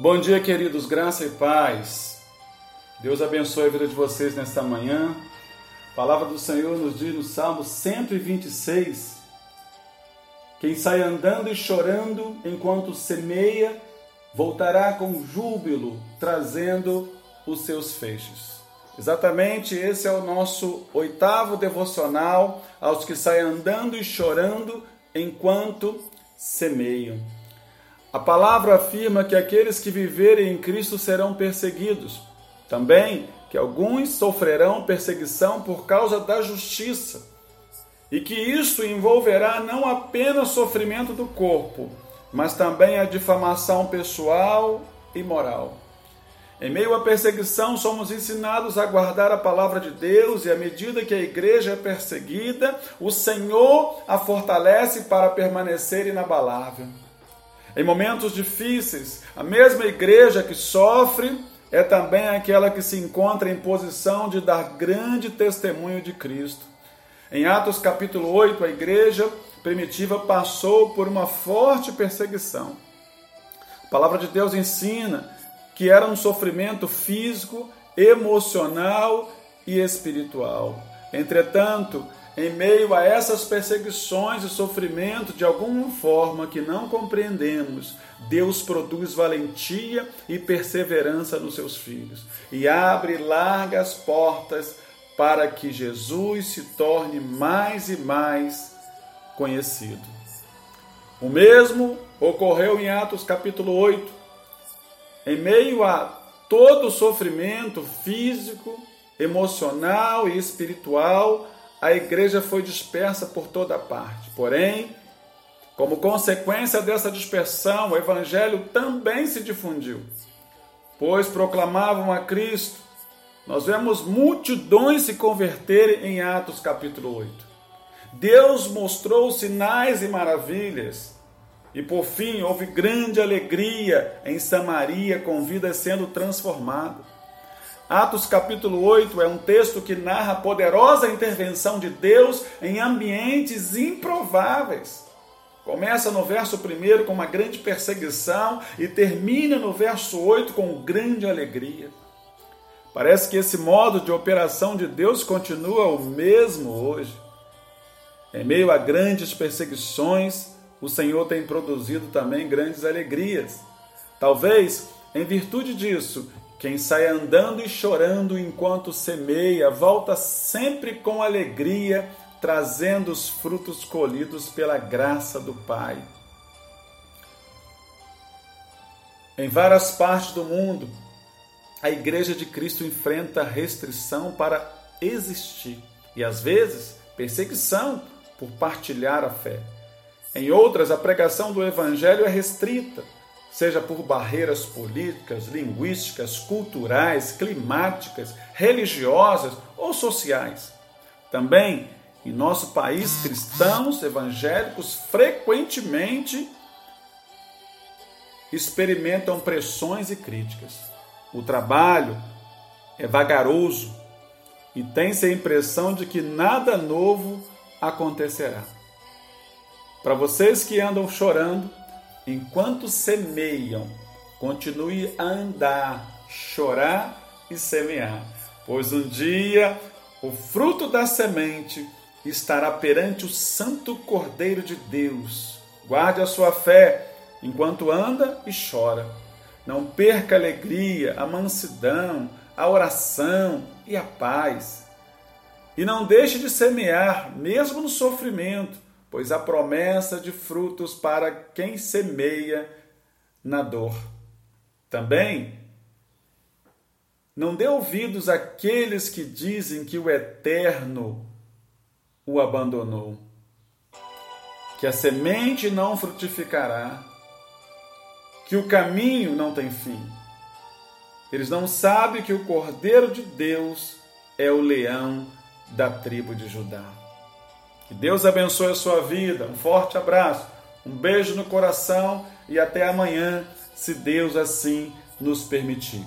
Bom dia, queridos, graça e paz. Deus abençoe a vida de vocês nesta manhã. A palavra do Senhor nos diz no Salmo 126: Quem sai andando e chorando enquanto semeia, voltará com júbilo, trazendo os seus feixes. Exatamente esse é o nosso oitavo devocional aos que saem andando e chorando enquanto semeiam. A palavra afirma que aqueles que viverem em Cristo serão perseguidos. Também que alguns sofrerão perseguição por causa da justiça. E que isso envolverá não apenas sofrimento do corpo, mas também a difamação pessoal e moral. Em meio à perseguição, somos ensinados a guardar a palavra de Deus, e à medida que a igreja é perseguida, o Senhor a fortalece para permanecer inabalável. Em momentos difíceis, a mesma igreja que sofre é também aquela que se encontra em posição de dar grande testemunho de Cristo. Em Atos capítulo 8, a igreja primitiva passou por uma forte perseguição. A palavra de Deus ensina que era um sofrimento físico, emocional e espiritual. Entretanto, em meio a essas perseguições e sofrimento de alguma forma que não compreendemos, Deus produz valentia e perseverança nos seus filhos e abre largas portas para que Jesus se torne mais e mais conhecido. O mesmo ocorreu em Atos capítulo 8. Em meio a todo o sofrimento físico, emocional e espiritual, a igreja foi dispersa por toda parte. Porém, como consequência dessa dispersão, o evangelho também se difundiu, pois proclamavam a Cristo. Nós vemos multidões se converterem em Atos capítulo 8. Deus mostrou sinais e maravilhas. E por fim, houve grande alegria em Samaria, com vidas sendo transformadas. Atos capítulo 8 é um texto que narra a poderosa intervenção de Deus em ambientes improváveis. Começa no verso 1 com uma grande perseguição e termina no verso 8 com grande alegria. Parece que esse modo de operação de Deus continua o mesmo hoje. Em meio a grandes perseguições, o Senhor tem produzido também grandes alegrias. Talvez, em virtude disso, quem sai andando e chorando enquanto semeia, volta sempre com alegria, trazendo os frutos colhidos pela graça do Pai. Em várias partes do mundo, a Igreja de Cristo enfrenta restrição para existir e, às vezes, perseguição por partilhar a fé. Em outras, a pregação do Evangelho é restrita seja por barreiras políticas, linguísticas, culturais, climáticas, religiosas ou sociais. Também em nosso país, cristãos evangélicos frequentemente experimentam pressões e críticas. O trabalho é vagaroso e tem-se a impressão de que nada novo acontecerá. Para vocês que andam chorando, enquanto semeiam, continue a andar, chorar e semear, pois um dia o fruto da semente estará perante o Santo Cordeiro de Deus. Guarde a sua fé enquanto anda e chora. Não perca a alegria, a mansidão, a oração e a paz. E não deixe de semear, mesmo no sofrimento, pois há promessa de frutos para quem semeia na dor. Também não dê ouvidos àqueles que dizem que o Eterno o abandonou, que a semente não frutificará, que o caminho não tem fim. Eles não sabem que o Cordeiro de Deus é o leão da tribo de Judá. Que Deus abençoe a sua vida. Um forte abraço, um beijo no coração e até amanhã, se Deus assim nos permitir.